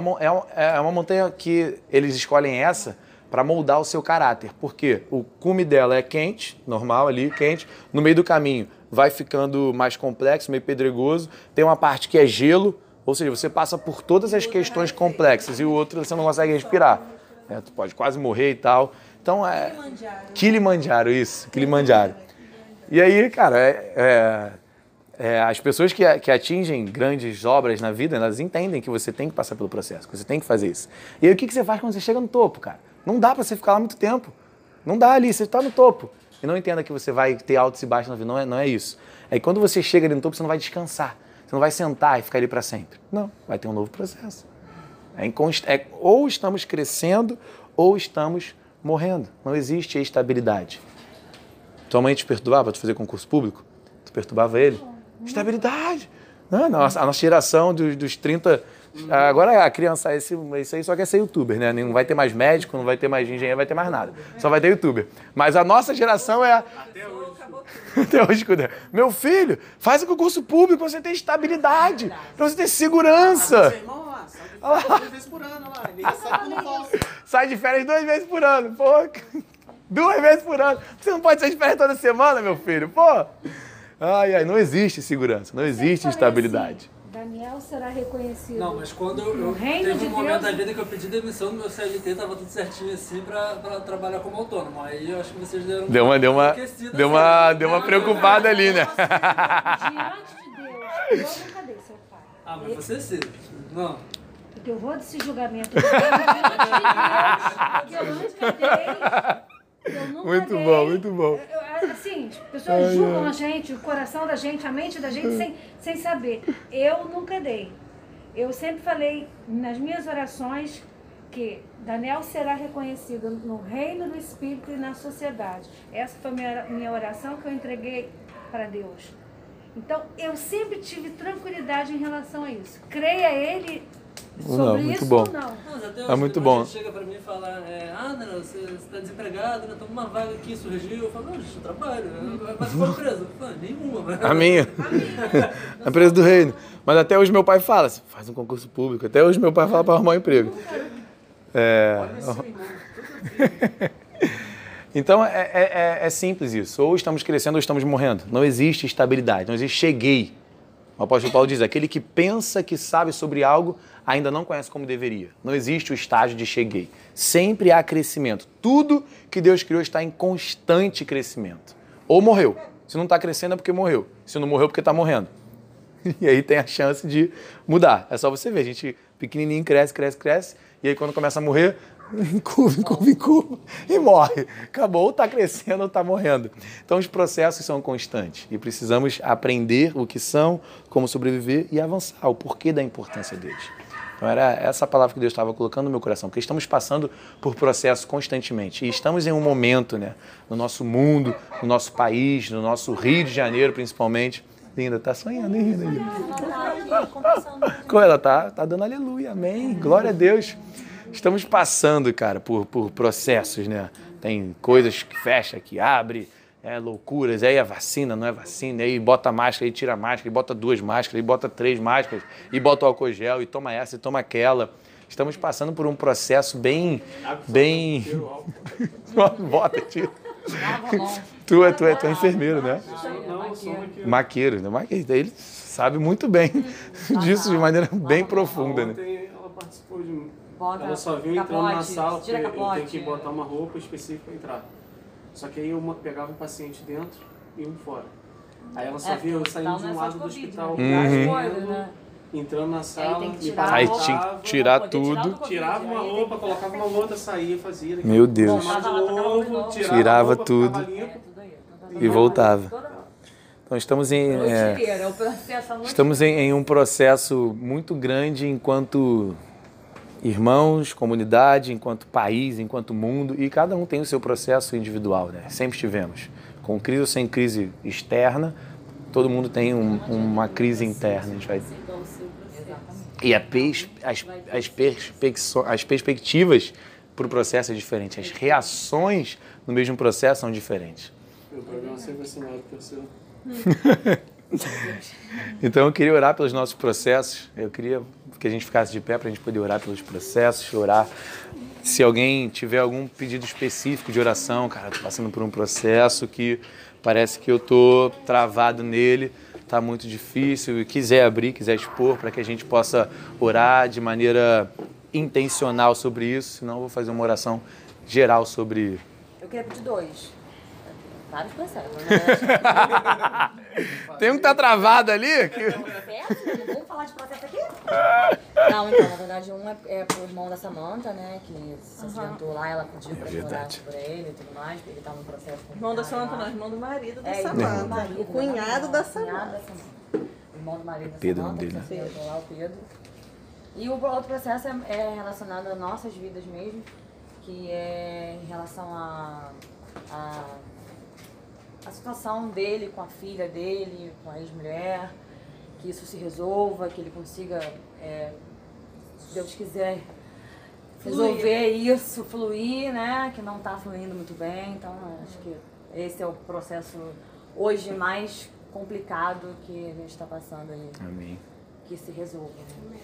Speaker 2: É, é uma montanha que eles escolhem essa para moldar o seu caráter. Porque o cume dela é quente, normal ali, quente. No meio do caminho vai ficando mais complexo, meio pedregoso. Tem uma parte que é gelo, ou seja, você passa por todas as questões complexas e o outro você não consegue respirar. É, tu pode quase morrer e tal. Então é. Kilimanjaro, isso, Kilimanjaro. E aí, cara, é, é é, as pessoas que, que atingem grandes obras na vida, elas entendem que você tem que passar pelo processo, que você tem que fazer isso. E aí o que, que você faz quando você chega no topo, cara? Não dá para você ficar lá muito tempo. Não dá ali, você está no topo. E não entenda que você vai ter altos e baixos na vida, não é, não é isso. É que quando você chega ali no topo, você não vai descansar. Você não vai sentar e ficar ali para sempre. Não, vai ter um novo processo. É, inconst... é ou estamos crescendo ou estamos morrendo. Não existe estabilidade. Tua mãe te perturbava tu fazer concurso público? Tu perturbava ele? Estabilidade. Não, nossa, a nossa geração dos, dos 30. Agora a criança, esse, isso aí só quer ser youtuber, né? Não vai ter mais médico, não vai ter mais engenheiro, vai ter mais nada. Só vai ter youtuber. Mas a nossa geração é. Até hoje. Até hoje, Meu filho, faz o concurso público pra você ter estabilidade, pra você ter segurança. Sai de férias duas vezes por ano, pô. Duas vezes por ano. Você não pode sair de férias toda semana, meu filho, pô. Ai, ai, não existe segurança, não existe estabilidade.
Speaker 4: Assim, Daniel será reconhecido.
Speaker 6: Não, mas quando eu, eu teve de um momento Deus... da vida que eu pedi demissão do meu CLT, tava tudo certinho assim pra, pra trabalhar como autônomo. Aí eu acho que vocês deram
Speaker 2: deu uma, deu uma, deu uma, assim, deu uma preocupada ali, né?
Speaker 4: Diante de Deus, eu cadê seu pai?
Speaker 6: Ah, mas você sim. Não.
Speaker 4: Porque eu vou desse julgamento diante de Deus, que eu nunca dei
Speaker 2: muito bom, muito bom.
Speaker 4: Assim, as pessoas ai, julgam ai. a gente, o coração da gente, a mente da gente, sem, sem saber. Eu nunca dei. Eu sempre falei nas minhas orações que Daniel será reconhecido no reino do Espírito e na sociedade. Essa foi a minha, minha oração que eu entreguei para Deus. Então, eu sempre tive tranquilidade em relação a isso. Creia Ele Sobre
Speaker 2: não, muito
Speaker 4: isso,
Speaker 2: bom.
Speaker 4: Não.
Speaker 2: é muito bom.
Speaker 6: chega pra mim e fala, é, ah, não, você está desempregado, né? Toma uma vaga aqui, surgiu. Eu falo, não, gente, eu trabalho. Mas qual empresa? Falo, nenhuma. Mas...
Speaker 2: A minha. a empresa do reino. Mas até hoje meu pai fala, faz um concurso público. Até hoje meu pai fala para arrumar um emprego. É... Então é, é, é, é simples isso. Ou estamos crescendo ou estamos morrendo. Não existe estabilidade, não existe cheguei. O apóstolo Paulo diz: aquele que pensa que sabe sobre algo ainda não conhece como deveria. Não existe o estágio de cheguei. Sempre há crescimento. Tudo que Deus criou está em constante crescimento. Ou morreu. Se não está crescendo é porque morreu. Se não morreu é porque está morrendo. E aí tem a chance de mudar. É só você ver. A gente pequenininho cresce, cresce, cresce. E aí quando começa a morrer, curva, curva, curva e morre. Acabou, ou está crescendo ou está morrendo. Então os processos são constantes e precisamos aprender o que são, como sobreviver e avançar, o porquê da importância deles. Então era essa palavra que Deus estava colocando no meu coração, porque estamos passando por processos constantemente e estamos em um momento, né, no nosso mundo, no nosso país, no nosso Rio de Janeiro principalmente. Linda, tá sonhando, hein, Linda? Como ela tá, tá dando aleluia, amém. Glória a Deus. Estamos passando, cara, por, por processos, né? Tem coisas que fecha, que abre, é loucuras, aí a vacina, não é vacina, aí bota máscara, aí tira máscara, aí bota duas máscaras, aí bota três máscaras, e bota o álcool gel, e toma essa, e toma aquela. Estamos passando por um processo bem, bem... bota, tira.
Speaker 3: A mão.
Speaker 2: Tu é, tu é, tu é enfermeiro, né?
Speaker 6: Não, eu sou aqui.
Speaker 2: Maqueiro, né? Maqueiro. Ele sabe muito bem disso de maneira bem profunda, né?
Speaker 6: Ela participou de Ela só viu entrando na sala porque
Speaker 3: capote.
Speaker 6: que botar uma roupa específica pra entrar. Só que aí eu pegava um paciente dentro e um fora. Aí ela só
Speaker 3: É,
Speaker 6: viu eu saindo de um
Speaker 3: é só
Speaker 6: lado do hospital,
Speaker 3: né?
Speaker 2: Uhum.
Speaker 3: né?
Speaker 6: entrando na sala,
Speaker 3: que
Speaker 6: me
Speaker 2: Aí tinha que tirar tudo.
Speaker 6: Tirava uma
Speaker 3: aí
Speaker 6: roupa, colocava uma outra, saía, fazia.
Speaker 2: Meu Deus.
Speaker 6: novo, tirava,
Speaker 2: Tirava
Speaker 6: roupa,
Speaker 2: tudo.
Speaker 3: É,
Speaker 6: limpo.
Speaker 3: aí.
Speaker 2: E voltava. Então estamos em, é,
Speaker 3: inteira, o processo a noite
Speaker 2: estamos em, em um processo muito grande enquanto irmãos, comunidade, enquanto país, enquanto mundo, e cada um tem o seu processo individual, né? Sempre tivemos. Com crise ou sem crise externa, todo mundo tem um- uma crise interna. A gente vai E a pers- as, as, as perspectivas para o processo é diferente. As reações no mesmo processo são diferentes.
Speaker 6: Meu programa sempre vai ser maior que o seu.
Speaker 2: Então eu queria orar pelos nossos processos. Eu queria que a gente ficasse de pé para a gente poder orar pelos processos, orar. Se alguém tiver algum pedido específico de oração, cara, tô passando por um processo que parece que eu tô travado nele, tá muito difícil e quiser abrir, quiser expor para que a gente possa orar de maneira intencional sobre isso, senão eu vou fazer uma oração geral sobre
Speaker 3: Eu queria pedir dois. Vários processos, né?
Speaker 2: Tem um que tá travado ali? que-
Speaker 3: Processo? Vamos falar de processo aqui? Não, então, na verdade, um é, é pro irmão da Samanta, né? Que se acidentou lá, ela pediu pra gente orar por ele e tudo mais, porque ele tá num processo
Speaker 5: Irmão da Samanta, não, irmão do marido da
Speaker 3: É, irmão do
Speaker 5: Samanta.
Speaker 3: marido,
Speaker 5: O cunhado da
Speaker 3: da Samanta. O irmão do marido da
Speaker 2: Pedro,
Speaker 3: Samanta,
Speaker 2: nome
Speaker 3: que
Speaker 2: dele,
Speaker 3: se acidentou lá, o Pedro. E o outro processo é, é relacionado às nossas vidas mesmo, que é em relação a, a, a situação dele com a filha dele, com a ex-mulher, que isso se resolva, que ele consiga, é, se Deus quiser, resolver isso, fluir, né? Que não está fluindo muito bem. Então, acho que esse é o processo hoje mais complicado que a gente está passando aí,
Speaker 2: Amém.
Speaker 3: que se resolva. né?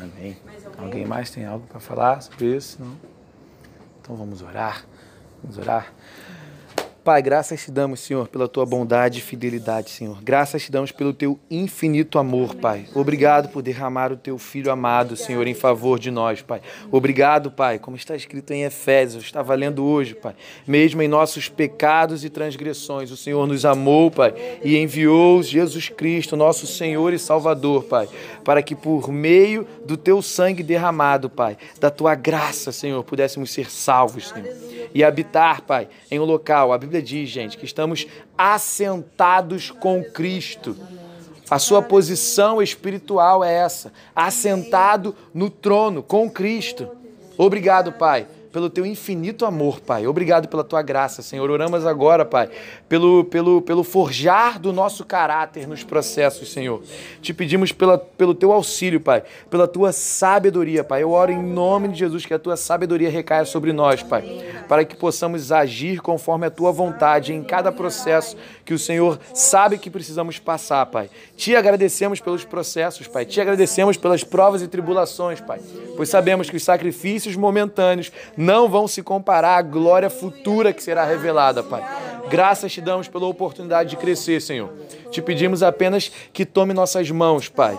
Speaker 2: Amém.
Speaker 5: Mais alguém?
Speaker 2: Alguém mais tem algo para falar sobre isso? Não? Então vamos orar. Vamos orar. Pai, graças te damos, Senhor, pela tua bondade e fidelidade, Senhor. Graças te damos pelo teu infinito amor, Pai. Obrigado por derramar o teu filho amado, Senhor, em favor de nós, Pai. Obrigado, Pai, como está escrito em Efésios, está valendo hoje, Pai. Mesmo em nossos pecados e transgressões, o Senhor nos amou, Pai, e enviou Jesus Cristo, nosso Senhor e Salvador, Pai, para que por meio do teu sangue derramado, Pai, da tua graça, Senhor, pudéssemos ser salvos, Senhor e habitar, Pai, em um local. A Bíblia diz, gente, que estamos assentados com Cristo. A sua posição espiritual é essa, assentado no trono com Cristo. Obrigado, Pai, pelo teu infinito amor, Pai. Obrigado pela tua graça, Senhor. Oramos agora, Pai, pelo, pelo, pelo forjar do nosso caráter nos processos, Senhor. Te pedimos pela, pelo teu auxílio, Pai, pela tua sabedoria, Pai. Eu oro em nome de Jesus que a tua sabedoria recaia sobre nós, Pai, para que possamos agir conforme a tua vontade em cada processo que o Senhor sabe que precisamos passar, Pai. Te agradecemos pelos processos, Pai. Te agradecemos pelas provas e tribulações, Pai, pois sabemos que os sacrifícios momentâneos não vão se comparar à glória futura que será revelada, Pai. Graças te damos pela oportunidade de crescer, Senhor. Te pedimos apenas que tome nossas mãos, Pai.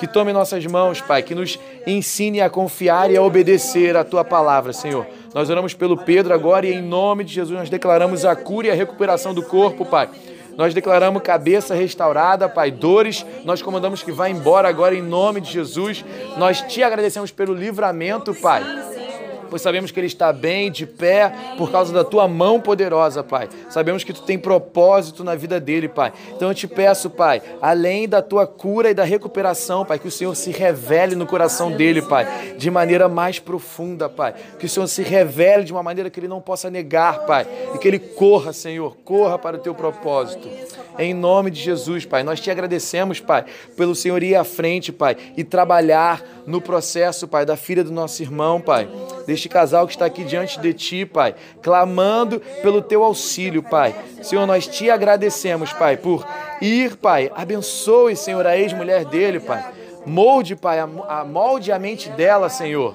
Speaker 2: Que tome nossas mãos, Pai. Que nos ensine a confiar e a obedecer a tua palavra, Senhor. Nós oramos pelo Pedro agora e em nome de Jesus nós declaramos a cura e a recuperação do corpo, Pai. Nós declaramos cabeça restaurada, Pai. Dores, nós comandamos que vá embora agora em nome de Jesus. Nós te agradecemos pelo livramento, Pai. Pois sabemos que ele está bem, de pé, por causa da tua mão poderosa, Pai. Sabemos que tu tem propósito na vida dele, Pai. Então eu te peço, Pai, além da tua cura e da recuperação, Pai, que o Senhor se revele no coração dele, Pai, de maneira mais profunda, Pai. Que o Senhor se revele de uma maneira que ele não possa negar, Pai, e que ele corra, Senhor, corra para o teu propósito. Em nome de Jesus, Pai, nós te agradecemos, Pai, pelo Senhor ir à frente, Pai, e trabalhar no processo, Pai, da filha do nosso irmão, Pai, deste casal que está aqui diante de Ti, Pai, clamando pelo Teu auxílio, Pai. Senhor, nós te agradecemos, Pai, por ir, Pai. Abençoe, Senhor, a ex-mulher dele, Pai. Molde, Pai, a molde a mente dela, Senhor.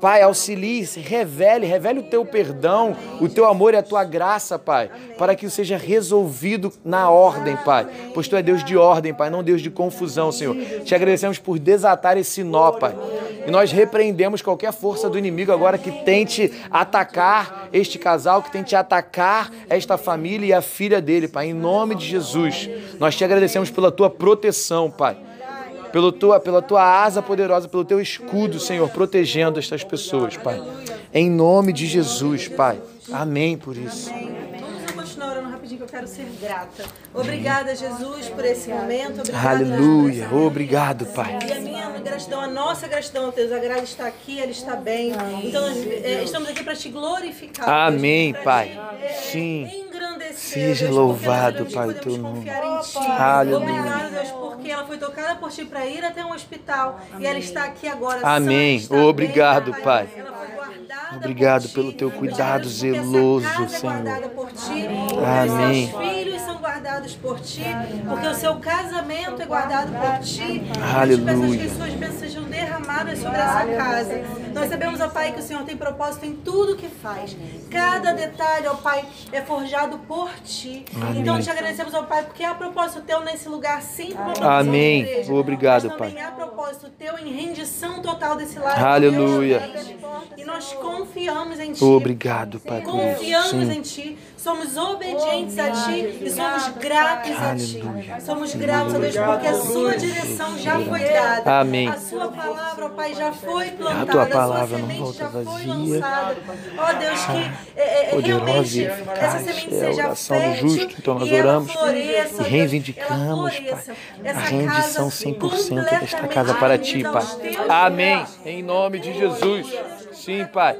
Speaker 2: Pai, auxilie, revele, revele o teu perdão, o teu amor e a tua graça, Pai, para que seja resolvido na ordem, Pai. Pois tu é Deus de ordem, Pai, não Deus de confusão, Senhor. Te agradecemos por desatar esse nó, Pai. E nós repreendemos qualquer força do inimigo agora que tente atacar este casal, que tente atacar esta família e a filha dele, Pai. Em nome de Jesus, nós te agradecemos pela tua proteção, Pai pelo tua, pela tua asa poderosa, pelo teu escudo, Senhor, protegendo estas pessoas, Pai. Em nome de Jesus, Pai. Amém por isso.
Speaker 5: Vamos continuar orando rapidinho que eu quero ser grata. Obrigada, Jesus, por esse momento. Obrigada,
Speaker 2: Aleluia. Obrigado, Pai.
Speaker 5: E a minha gratidão, a nossa gratidão, Deus, a Graça está aqui, ela está bem. Então, nós é, estamos aqui para te glorificar.
Speaker 2: Amém,
Speaker 5: Deus,
Speaker 2: Pai.
Speaker 5: te, é,
Speaker 2: Sim. Seja
Speaker 5: Deus,
Speaker 2: louvado, Pai, teu nome. Aleluia.
Speaker 5: Deus, porque ela foi tocada por ti para ir até um hospital e ela está aqui agora.
Speaker 2: Amém. Obrigado,
Speaker 5: bem,
Speaker 2: Pai.
Speaker 5: Ela foi guardada
Speaker 2: Obrigado
Speaker 5: por ti.
Speaker 2: pelo teu cuidado zeloso,
Speaker 5: é
Speaker 2: Senhor.
Speaker 5: por ti.
Speaker 2: Amém.
Speaker 5: Os seus filhos são guardados por ti, porque o seu casamento é guardado por ti.
Speaker 2: Aleluia.
Speaker 5: Que as suas bênçãos sejam derramadas sobre essa casa. Nós sabemos, ó Pai, que o Senhor tem propósito em tudo que faz. Cada detalhe, ó Pai, é forjado por ti. Então te agradecemos, ó Pai, porque há propósito teu nesse lugar, sim, como na
Speaker 2: Amém.
Speaker 5: igreja.
Speaker 2: Obrigado,
Speaker 5: Mas também
Speaker 2: Pai.
Speaker 5: há propósito teu em rendição total desse lar.
Speaker 2: Aleluia.
Speaker 5: E nós confiamos em ti.
Speaker 2: Obrigado, Pai, por.
Speaker 5: Confiamos
Speaker 2: Sim.
Speaker 5: em Ti, somos obedientes a Ti e somos gratos a Ti. Somos gratos a Deus porque a Sua direção já foi dada.
Speaker 2: Amém.
Speaker 5: A Sua palavra, ó Pai, já foi plantada.
Speaker 2: tua palavra
Speaker 5: a
Speaker 2: não
Speaker 5: sua semente
Speaker 2: volta
Speaker 5: já foi
Speaker 2: vazia.
Speaker 5: lançada. Ó Deus, que é, é,
Speaker 2: Poderosa
Speaker 5: realmente essa semente
Speaker 2: é a
Speaker 5: seja
Speaker 2: oração do justo. Então nós oramos
Speaker 5: floresça,
Speaker 2: e reivindicamos, Pai, a rendição
Speaker 5: casa
Speaker 2: 100% desta casa para Ti, Pai. Amém. Em nome de Jesus. Sim, Pai.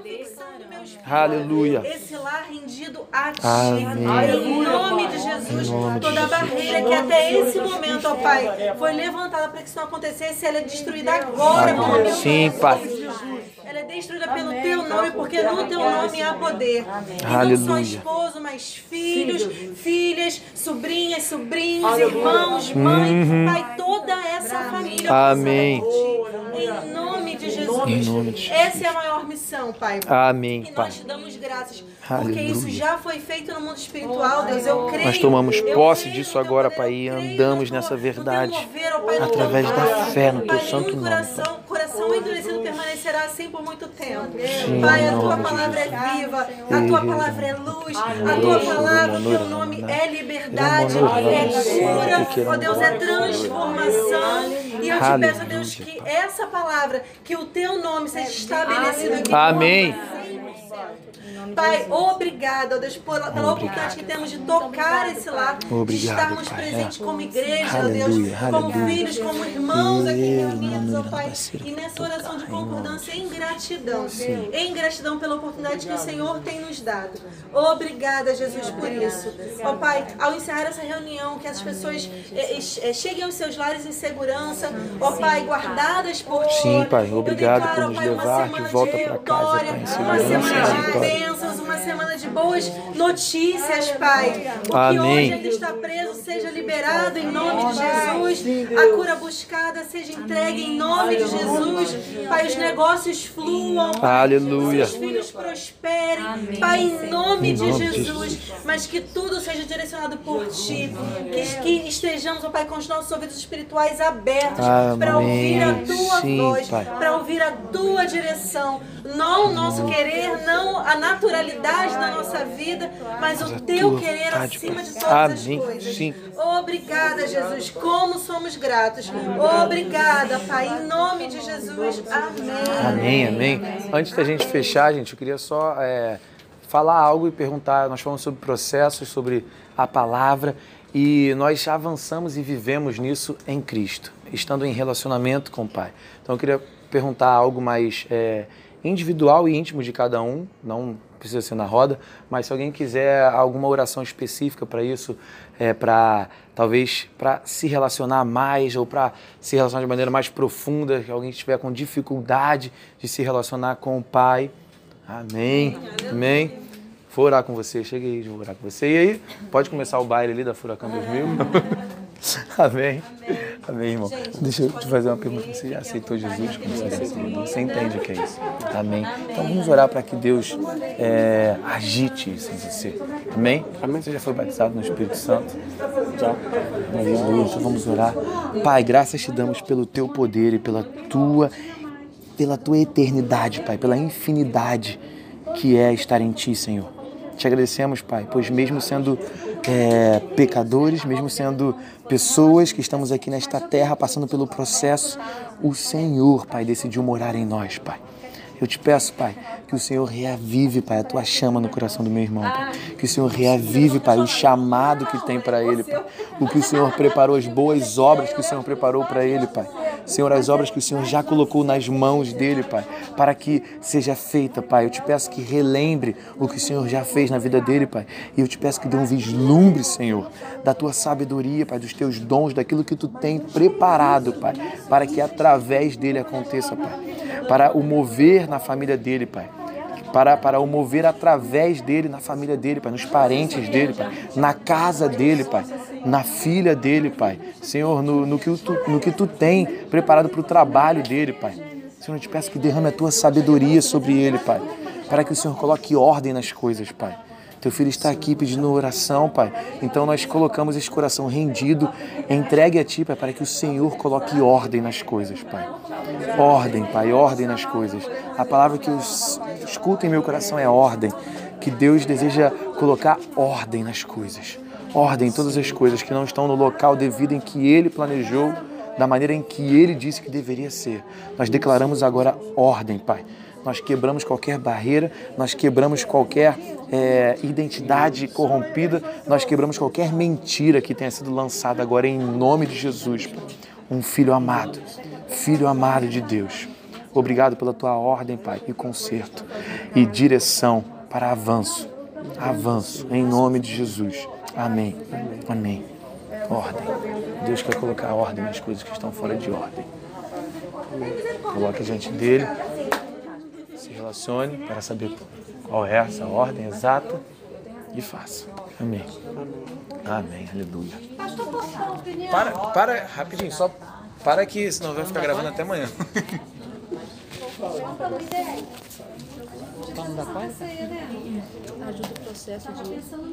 Speaker 2: Aleluia.
Speaker 5: Esse lar rendido a ti.
Speaker 2: Amém.
Speaker 5: Em nome de Jesus,
Speaker 2: nome de
Speaker 5: toda
Speaker 2: Jesus.
Speaker 5: barreira que até esse momento, ó Pai, foi levantada para que isso não acontecesse, ela é destruída agora pelo
Speaker 2: Amém.
Speaker 5: teu
Speaker 2: Sim, Pai.
Speaker 5: Jesus. Ela é destruída pelo teu nome, porque no teu nome há poder. E não só
Speaker 2: Aleluia.
Speaker 5: esposo, mas filhos, filhas, sobrinhas, sobrinhos, irmãos, mãe, Pai, toda essa família.
Speaker 2: Uhum. Amém.
Speaker 5: Em nome de Jesus.
Speaker 2: Em nome de Jesus.
Speaker 5: Essa é a maior missão, Pai.
Speaker 2: Amém, Pai.
Speaker 5: Nós te damos graças, porque
Speaker 2: Aleluia.
Speaker 5: isso já foi feito no mundo espiritual, Deus. Eu creio.
Speaker 2: Nós tomamos posse
Speaker 5: creio
Speaker 2: disso agora,
Speaker 5: poder,
Speaker 2: Pai, e andamos nessa verdade,
Speaker 5: mover, teu
Speaker 2: através da fé no teu
Speaker 5: Pai,
Speaker 2: santo nome,
Speaker 5: coração, coração endurecido permanecerá assim por muito tempo.
Speaker 2: Sim,
Speaker 5: Pai, a tua palavra é viva, a tua palavra é luz, a tua palavra, o teu nome é liberdade, é cura, ó Deus, é transformação. E eu te peço, Deus, que essa palavra, que o teu nome seja estabelecido aqui.
Speaker 2: Amém.
Speaker 5: Pai, obrigado, ó Deus, pela oportunidade que temos de tocar esse lar, de
Speaker 2: Obrigado,
Speaker 5: estarmos
Speaker 2: Pai.
Speaker 5: presentes como igreja, ó
Speaker 2: Aleluia,
Speaker 5: Deus, como
Speaker 2: aleluia.
Speaker 5: filhos, como irmãos aqui reunidos, ó Pai, e nessa oração de concordância em gratidão, em gratidão pela oportunidade que o Senhor tem nos dado. Obrigada, Jesus, por isso. Ó Pai, ao encerrar essa reunião, que as pessoas eh, eh, cheguem aos seus lares em segurança, ó Pai, guardadas por Ti.
Speaker 2: Sim, Pai,
Speaker 5: Eu
Speaker 2: obrigado
Speaker 5: declaro,
Speaker 2: por
Speaker 5: ó
Speaker 2: nos
Speaker 5: Pai, uma
Speaker 2: levar de
Speaker 5: semana
Speaker 2: volta
Speaker 5: de
Speaker 2: pra casa,
Speaker 5: vitória,
Speaker 2: Pai, em segurança
Speaker 5: semana de bênçãos, uma semana de boas notícias, Pai. O que
Speaker 2: Amém.
Speaker 5: hoje ainda está preso seja liberado em nome de Jesus. A cura buscada seja entregue em nome de Jesus. Pai, os negócios fluam.
Speaker 2: Aleluia.
Speaker 5: Os filhos prosperem. Pai, em nome,
Speaker 2: Em
Speaker 5: de,
Speaker 2: nome de
Speaker 5: Jesus. Mas que tudo seja direcionado por Ti. Que, que estejamos, ó Pai, com os nossos ouvidos espirituais abertos para ouvir a. Tua
Speaker 2: Sim,
Speaker 5: voz, para ouvir a Tua direção. Não o nosso querer, não a naturalidade da nossa vida, mas o teu querer acima de todas as coisas.
Speaker 2: Sim.
Speaker 5: Obrigada, Jesus. Como somos gratos. Obrigada, Pai. Em nome de Jesus. Amém.
Speaker 2: Amém, amém. Antes da gente fechar, gente, eu queria só é, falar algo e perguntar. Nós falamos sobre processos, sobre a palavra e nós avançamos e vivemos nisso em Cristo, estando em relacionamento com o Pai. Então eu queria perguntar algo mais é, individual e íntimo de cada um, não precisa ser na roda, mas se alguém quiser alguma oração específica para isso, é, para talvez para se relacionar mais ou para se relacionar de maneira mais profunda, que alguém estiver com dificuldade de se relacionar com o Pai. Amém. Amém. Vou orar com você, cheguei, vou orar com você. E aí, pode começar o baile ali da Furacão 2000? Amém. Amém, irmão. Deixa eu te fazer uma pergunta. Você já aceitou Jesus como seu Salvador? Você entende o que é isso? Amém. Então vamos orar para que Deus é, agite isso em você. Amém? Amém. Você já foi batizado no Espírito Santo? Já. Aleluia. Então vamos orar. Pai, graças te damos pelo teu poder e pela tua, pela tua eternidade, Pai, pela infinidade que é estar em ti, Senhor. Te agradecemos, Pai, pois mesmo sendo é, pecadores, mesmo sendo pessoas que estamos aqui nesta terra passando pelo processo, o Senhor, Pai, decidiu morar em nós, Pai. Eu te peço, Pai, que o Senhor reavive, Pai, a tua chama no coração do meu irmão, Pai. Que o Senhor reavive, Pai, o chamado que tem para ele, Pai. O que o Senhor preparou, as boas obras que o Senhor preparou para ele, Pai. Senhor, as obras que o Senhor já colocou nas mãos dele, Pai, para que seja feita, Pai. Eu te peço que relembre o que o Senhor já fez na vida dele, Pai. E eu te peço que dê um vislumbre, Senhor, da tua sabedoria, Pai, dos teus dons, daquilo que tu tem preparado, Pai, para que através dele aconteça, Pai. Para o mover na família dele, Pai para, para o mover através dele, na família dele, Pai, nos parentes dele, Pai, na casa dele, Pai, na filha dele, Pai. Senhor, no, no, que, tu, no que tu tem preparado para o trabalho dele, Pai. Senhor, eu te peço que derrame a tua sabedoria sobre ele, Pai, para que o Senhor coloque ordem nas coisas, Pai. Teu filho está aqui pedindo oração, Pai. Então nós colocamos esse coração rendido, entregue a Ti, Pai, para que o Senhor coloque ordem nas coisas, Pai. Ordem, Pai, ordem nas coisas. A palavra que eu escuto em meu coração é ordem. Que Deus deseja colocar ordem nas coisas. Ordem em todas as coisas que não estão no local devido em que Ele planejou, da maneira em que Ele disse que deveria ser. Nós declaramos agora ordem, Pai nós quebramos qualquer barreira, nós quebramos qualquer é, identidade corrompida, nós quebramos qualquer mentira que tenha sido lançada agora em nome de Jesus. Um filho amado, filho amado de Deus. Obrigado pela tua ordem, Pai, e conserto e direção para avanço. Avanço, em nome de Jesus. Amém. Amém. Ordem. Deus quer colocar ordem nas coisas que estão fora de ordem. Coloque diante dele se relacione para saber qual é essa ordem exata e faça. Amém. Amém. Aleluia. Para, para, rapidinho, só para que senão vai ficar gravando até amanhã.
Speaker 7: Ajuda o processo de